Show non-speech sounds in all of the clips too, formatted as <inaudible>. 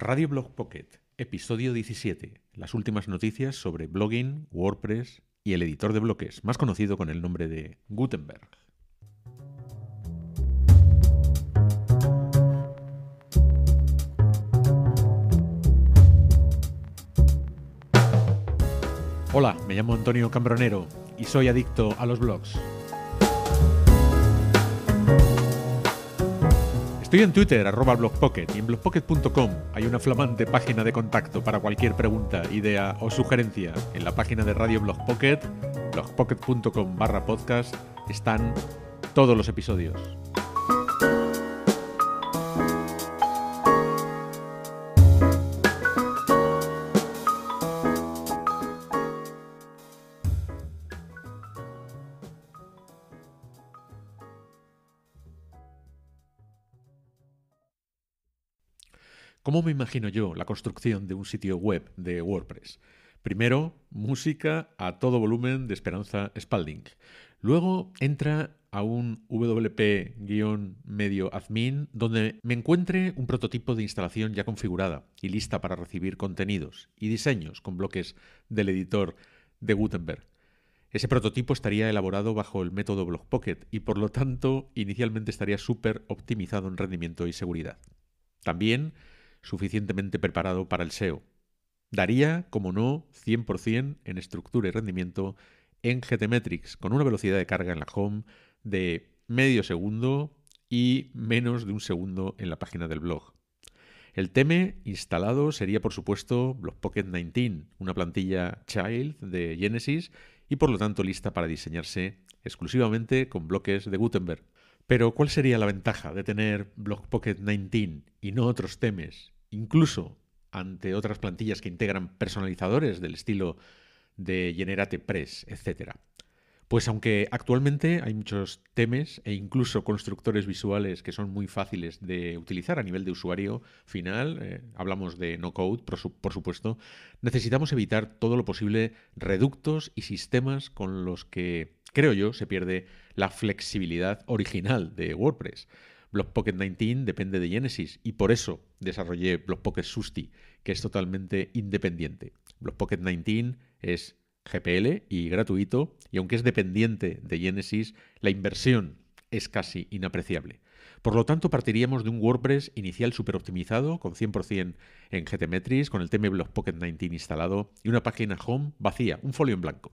Radio Blog Pocket, episodio 17. Las últimas noticias sobre blogging, WordPress y el editor de bloques, más conocido con el nombre de Gutenberg. Hola, me llamo Antonio Cambronero y soy adicto a los blogs. Estoy en Twitter, arroba blogpocket, y en blogpocket.com hay una flamante página de contacto para cualquier pregunta, idea o sugerencia. En la página de Radio Blogpocket, blogpocket.com barra podcast, están todos los episodios. ¿Cómo me imagino yo la construcción de un sitio web de WordPress? Primero, música a todo volumen de Esperanza Spalding. Luego entra a un WP-medio admin donde me encuentre un prototipo de instalación ya configurada y lista para recibir contenidos y diseños con bloques del editor de Gutenberg. Ese prototipo estaría elaborado bajo el método BlockPocket y por lo tanto inicialmente estaría súper optimizado en rendimiento y seguridad. También suficientemente preparado para el SEO. Daría, como no, 100% en estructura y rendimiento en GTmetrix, con una velocidad de carga en la home de medio segundo y menos de un segundo en la página del blog. El tema instalado sería, por supuesto, BlockPocket 19, una plantilla child de Genesis y por lo tanto lista para diseñarse exclusivamente con bloques de Gutenberg. Pero, ¿cuál sería la ventaja de tener BlockPocket 19 y no otros temas, incluso ante otras plantillas que integran personalizadores del estilo de Generate Press, etcétera? Pues aunque actualmente hay muchos temes e incluso constructores visuales que son muy fáciles de utilizar a nivel de usuario final, eh, hablamos de no code, por, supuesto, necesitamos evitar todo lo posible reductos y sistemas con los que, creo yo, se pierde la flexibilidad original de WordPress. BlockPocket 19 depende de Genesis y por eso desarrollé BlockPocket Susti, que es totalmente independiente. BlockPocket 19 es GPL y gratuito, y aunque es dependiente de Genesis, la inversión es casi inapreciable. Por lo tanto, partiríamos de un WordPress inicial super optimizado, con 100% en GTmetrix, con el tema BlockPocket 19 instalado y una página home vacía, un folio en blanco.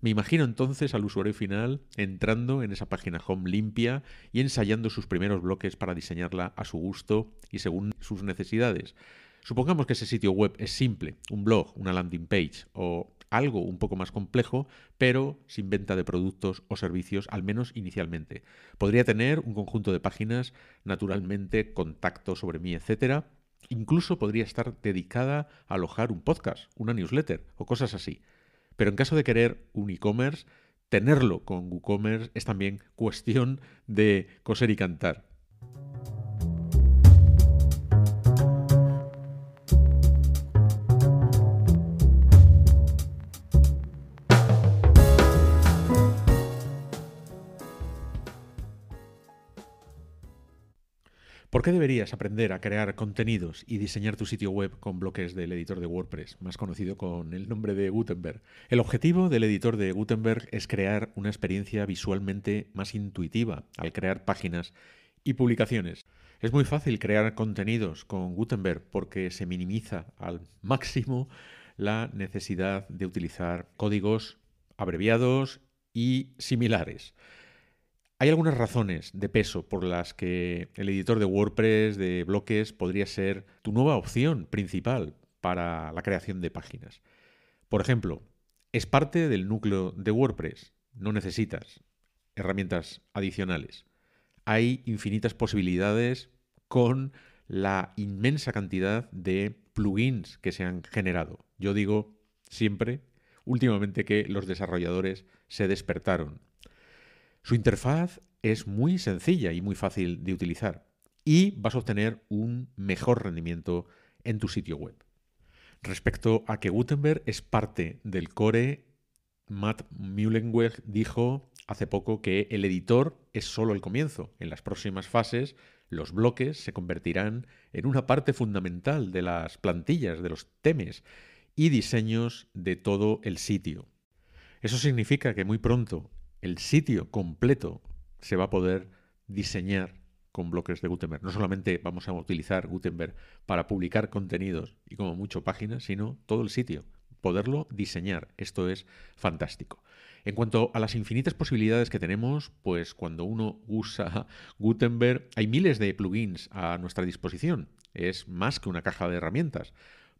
Me imagino entonces al usuario final entrando en esa página home limpia y ensayando sus primeros bloques para diseñarla a su gusto y según sus necesidades. Supongamos que ese sitio web es simple, un blog, una landing page o algo un poco más complejo, pero sin venta de productos o servicios, al menos inicialmente. Podría tener un conjunto de páginas, naturalmente, contacto sobre mí, etcétera. Incluso podría estar dedicada a alojar un podcast, una newsletter o cosas así. Pero en caso de querer un e-commerce, tenerlo con WooCommerce es también cuestión de coser y cantar. ¿Por qué deberías aprender a crear contenidos y diseñar tu sitio web con bloques del editor de WordPress, más conocido con el nombre de Gutenberg? El objetivo del editor de Gutenberg es crear una experiencia visualmente más intuitiva al crear páginas y publicaciones. Es muy fácil crear contenidos con Gutenberg porque se minimiza al máximo la necesidad de utilizar códigos abreviados y similares. Hay algunas razones de peso por las que el editor de WordPress, de bloques, podría ser tu nueva opción principal para la creación de páginas. Por ejemplo, es parte del núcleo de WordPress. No necesitas herramientas adicionales. Hay infinitas posibilidades con la inmensa cantidad de plugins que se han generado. Yo digo siempre, últimamente, que los desarrolladores se despertaron su interfaz es muy sencilla y muy fácil de utilizar y vas a obtener un mejor rendimiento en tu sitio web. Respecto a que Gutenberg es parte del core, Matt Mullenweg dijo, hace poco que el editor es solo el comienzo. En las próximas fases, los bloques se convertirán en una parte fundamental de las plantillas, de los temes y diseños de todo el sitio. Eso significa que muy pronto el sitio completo se va a poder diseñar con bloques de Gutenberg. No solamente vamos a utilizar Gutenberg para publicar contenidos y como mucho páginas, sino todo el sitio, poderlo diseñar. Esto es fantástico. En cuanto a las infinitas posibilidades que tenemos, pues cuando uno usa <laughs> Gutenberg hay miles de plugins a nuestra disposición. Es más que una caja de herramientas,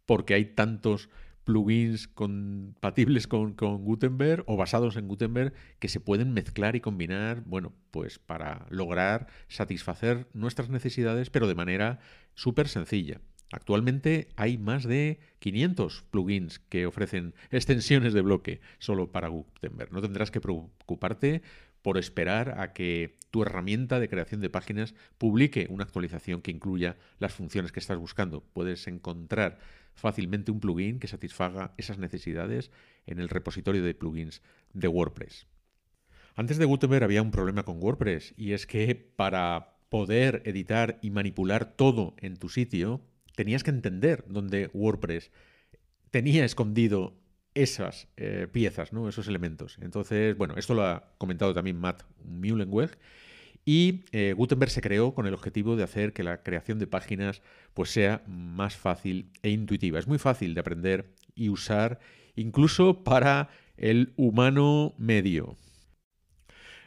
porque hay tantos plugins compatibles con, Gutenberg o basados en Gutenberg que se pueden mezclar y combinar, bueno, pues para lograr satisfacer nuestras necesidades, pero de manera súper sencilla. Actualmente hay más de 500 plugins que ofrecen extensiones de bloque solo para Gutenberg. No tendrás que preocuparte por esperar a que tu herramienta de creación de páginas publique una actualización que incluya las funciones que estás buscando. Puedes encontrar fácilmente un plugin que satisfaga esas necesidades en el repositorio de plugins de WordPress. Antes de Gutenberg había un problema con WordPress y es que para poder editar y manipular todo en tu sitio, tenías que entender dónde WordPress tenía escondido esas eh, piezas, ¿no? esos elementos. Entonces, bueno, esto lo ha comentado también Matt Mullenweg y eh, Gutenberg se creó con el objetivo de hacer que la creación de páginas pues, sea más fácil e intuitiva. Es muy fácil de aprender y usar incluso para el humano medio.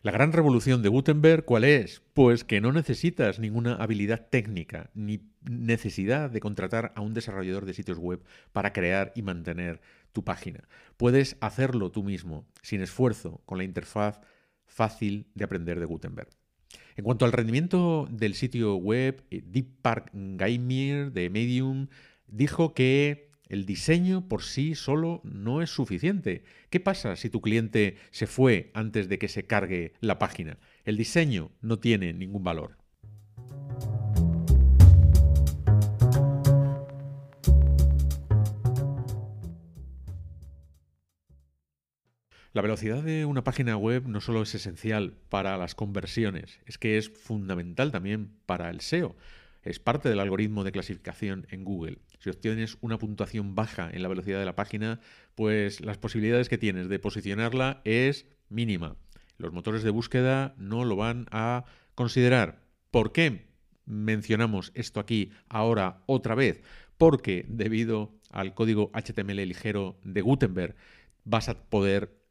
La gran revolución de Gutenberg, ¿cuál es? Pues que no necesitas ninguna habilidad técnica ni necesidad de contratar a un desarrollador de sitios web para crear y mantener tu página. Puedes hacerlo tú mismo, sin esfuerzo, con la interfaz fácil de aprender de Gutenberg. En cuanto al rendimiento del sitio web, eh, Deep Park Gaimir de Medium dijo que el diseño por sí solo no es suficiente. ¿Qué pasa si tu cliente se fue antes de que se cargue la página? El diseño no tiene ningún valor. La velocidad de una página web no solo es esencial para las conversiones, es que es fundamental también para el SEO. Es parte del algoritmo de clasificación en Google. Si obtienes una puntuación baja en la velocidad de la página, pues las posibilidades que tienes de posicionarla es mínima. Los motores de búsqueda no lo van a considerar. ¿Por qué mencionamos esto aquí ahora otra vez? Porque debido al código HTML ligero de Gutenberg vas a poder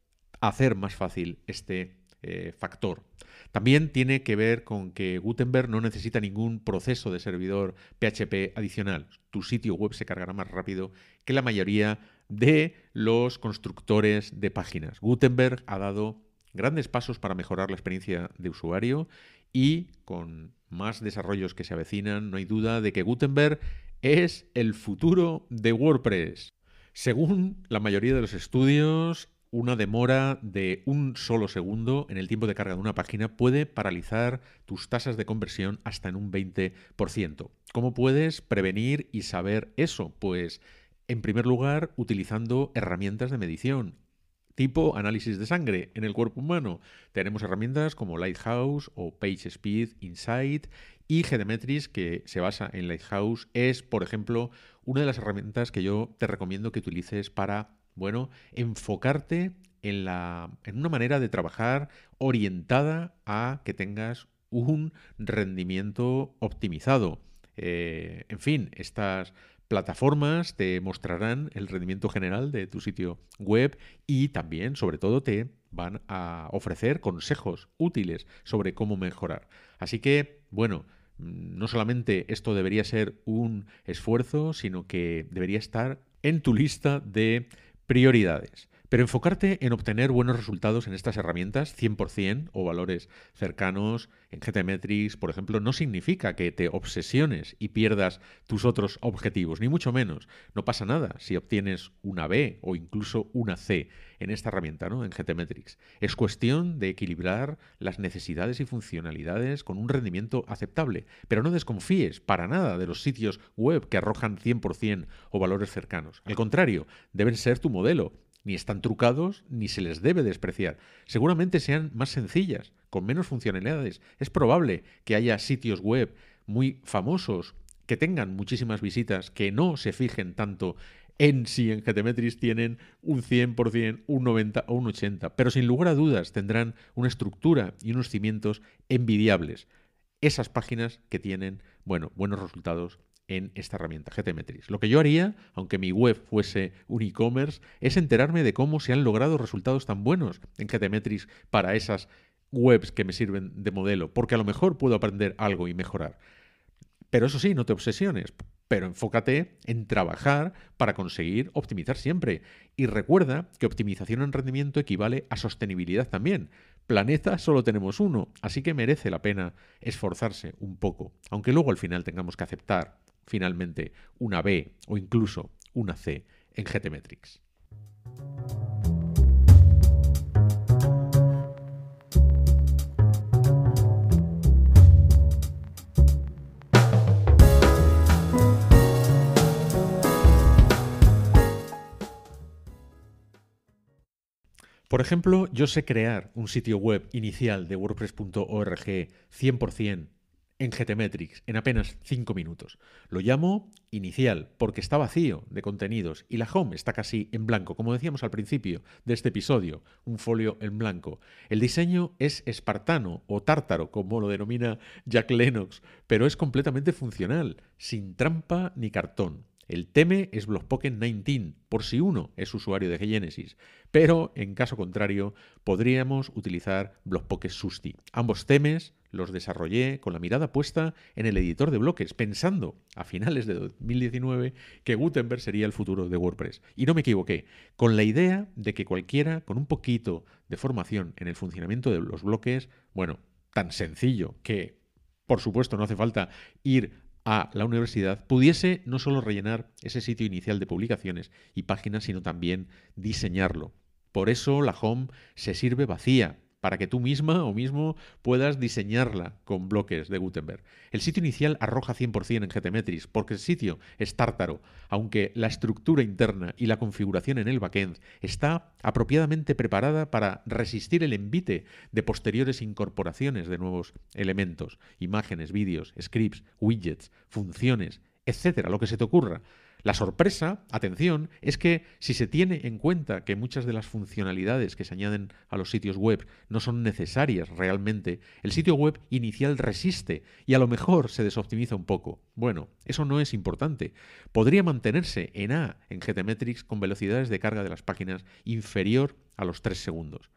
hacer más fácil este eh, factor. También tiene que ver con que Gutenberg no necesita ningún proceso de servidor PHP adicional. Tu sitio web se cargará más rápido que la mayoría de los constructores de páginas. Gutenberg ha dado grandes pasos para mejorar la experiencia de usuario y con más desarrollos que se avecinan, no hay duda de que Gutenberg es el futuro de WordPress. Según la mayoría de los estudios, una demora de un solo segundo en el tiempo de carga de una página puede paralizar tus tasas de conversión hasta en un 20%. ¿Cómo puedes prevenir y saber eso? Pues, en primer lugar, utilizando herramientas de medición tipo análisis de sangre en el cuerpo humano. Tenemos herramientas como Lighthouse o PageSpeed Insight y GDmetrix, que se basa en Lighthouse, es, por ejemplo, una de las herramientas que yo te recomiendo que utilices para bueno, enfocarte en, la, en una manera de trabajar orientada a que tengas un rendimiento optimizado. Eh, en fin, estas plataformas te mostrarán el rendimiento general de tu sitio web y también, sobre todo, te van a ofrecer consejos útiles sobre cómo mejorar. Así que, bueno, no solamente esto debería ser un esfuerzo, sino que debería estar en tu lista de Prioridades. Pero enfocarte en obtener buenos resultados en estas herramientas 100% o valores cercanos en GTmetrix, por ejemplo, no significa que te obsesiones y pierdas tus otros objetivos, ni mucho menos. No pasa nada si obtienes una B o incluso una C en esta herramienta, ¿no? En GTmetrix. Es cuestión de equilibrar las necesidades y funcionalidades con un rendimiento aceptable, pero no desconfíes para nada de los sitios web que arrojan 100% o valores cercanos. Al contrario, deben ser tu modelo ni están trucados, ni se les debe despreciar. Seguramente sean más sencillas, con menos funcionalidades. Es probable que haya sitios web muy famosos que tengan muchísimas visitas, que no se fijen tanto en si en GTmetrix tienen un 100%, un 90% o un 80%, pero sin lugar a dudas tendrán una estructura y unos cimientos envidiables. Esas páginas que tienen, bueno, buenos resultados en esta herramienta GTmetrix. Lo que yo haría, aunque mi web fuese un e-commerce, es enterarme de cómo se han logrado resultados tan buenos en GTmetrix para esas webs que me sirven de modelo, porque a lo mejor puedo aprender algo y mejorar. Pero eso sí, no te obsesiones, pero enfócate en trabajar para conseguir optimizar siempre. Y recuerda que optimización en rendimiento equivale a sostenibilidad también. Planeta solo tenemos uno, así que merece la pena esforzarse un poco, aunque luego al final tengamos que aceptar finalmente una B o incluso una C en GTmetrix. Por ejemplo, yo sé crear un sitio web inicial de WordPress.org 100% en GTmetrix en apenas 5 minutos. Lo llamo inicial porque está vacío de contenidos y la home está casi en blanco, como decíamos al principio de este episodio, un folio en blanco. El diseño es espartano o tártaro, como lo denomina Jack Lennox, pero es completamente funcional, sin trampa ni cartón. El teme es Blockpocket 19, por si uno es usuario de Genesis, pero en caso contrario podríamos utilizar Blockpocket Susti. Ambos temes los desarrollé con la mirada puesta en el editor de bloques, pensando a finales de 2019 que Gutenberg sería el futuro de WordPress. Y no me equivoqué, con la idea de que cualquiera con un poquito de formación en el funcionamiento de los bloques, bueno, tan sencillo que por supuesto, no hace falta ir a la universidad pudiese no solo rellenar ese sitio inicial de publicaciones y páginas, sino también diseñarlo. Por eso la home se sirve vacía, para que tú misma o mismo puedas diseñarla con bloques de Gutenberg. El sitio inicial arroja 100% en GTmetrix, porque el sitio es tártaro, aunque la estructura interna y la configuración en el backend está apropiadamente preparada para resistir el envite de posteriores incorporaciones de nuevos elementos, imágenes, vídeos, scripts, widgets, funciones, etcétera, lo que se te ocurra. La sorpresa, atención, es que si se tiene en cuenta que muchas de las funcionalidades que se añaden a los sitios web no son necesarias realmente, el sitio web inicial resiste y a lo mejor se desoptimiza un poco. Bueno, eso no es importante. Podría mantenerse en A en GTmetrix con velocidades de carga de las páginas inferior a los 3 segundos.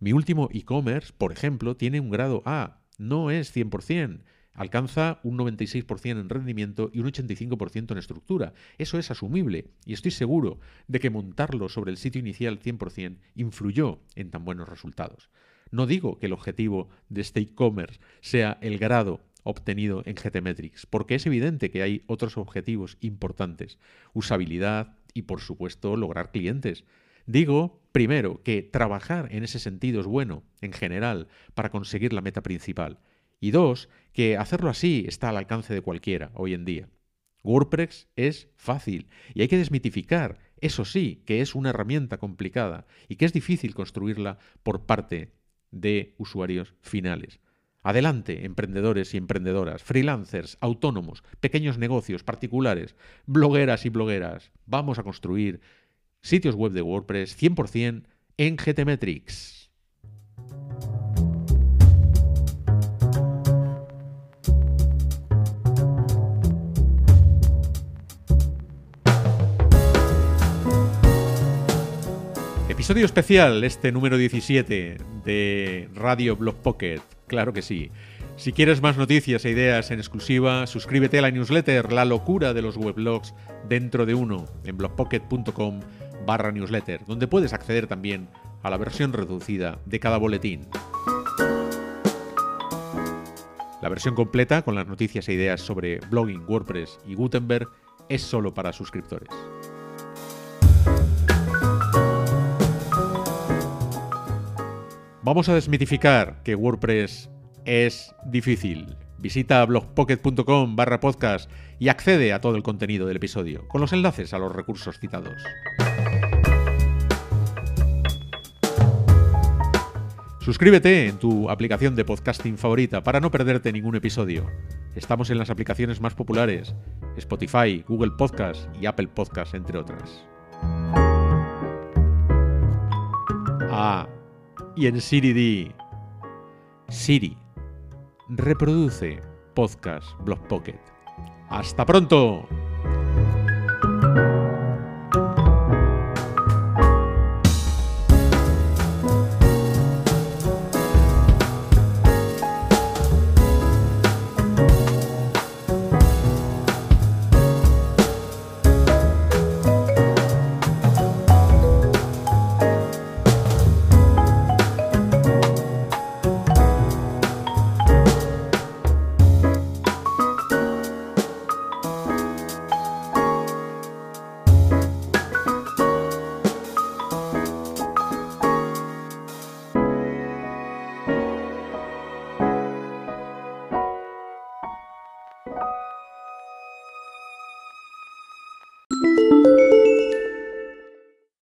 Mi último e-commerce, por ejemplo, tiene un grado A, no es 100%. Alcanza un 96% en rendimiento y un 85% en estructura. Eso es asumible y estoy seguro de que montarlo sobre el sitio inicial 100% influyó en tan buenos resultados. No digo que el objetivo de este e-commerce sea el grado obtenido en GTmetrix, porque es evidente que hay otros objetivos importantes, usabilidad y por supuesto lograr clientes. Digo, primero, que trabajar en ese sentido es bueno, en general, para conseguir la meta principal. Y dos, que hacerlo así está al alcance de cualquiera hoy en día. WordPress es fácil y hay que desmitificar, eso sí, que es una herramienta complicada y que es difícil construirla por parte de usuarios finales. Adelante, emprendedores y emprendedoras, freelancers, autónomos, pequeños negocios, particulares, blogueras y blogueras. Vamos a construir sitios web de WordPress 100% en GTmetrix. Episodio especial, este número 17 de Radio Blog Pocket. Claro que sí. Si quieres más noticias e ideas en exclusiva, suscríbete a la newsletter La locura de los weblogs dentro de uno en blogpocket.com barra newsletter, donde puedes acceder también a la versión reducida de cada boletín. La versión completa con las noticias e ideas sobre blogging, WordPress y Gutenberg es solo para suscriptores. Vamos a desmitificar que WordPress es difícil. Visita blogpocket.com barra podcast y accede a todo el contenido del episodio, con los enlaces a los recursos citados. Suscríbete en tu aplicación de podcasting favorita para no perderte ningún episodio. Estamos en las aplicaciones más populares, Spotify, Google Podcast y Apple Podcast, entre otras. y en Siri Siri, reproduce podcast Blog Pocket. ¡Hasta pronto!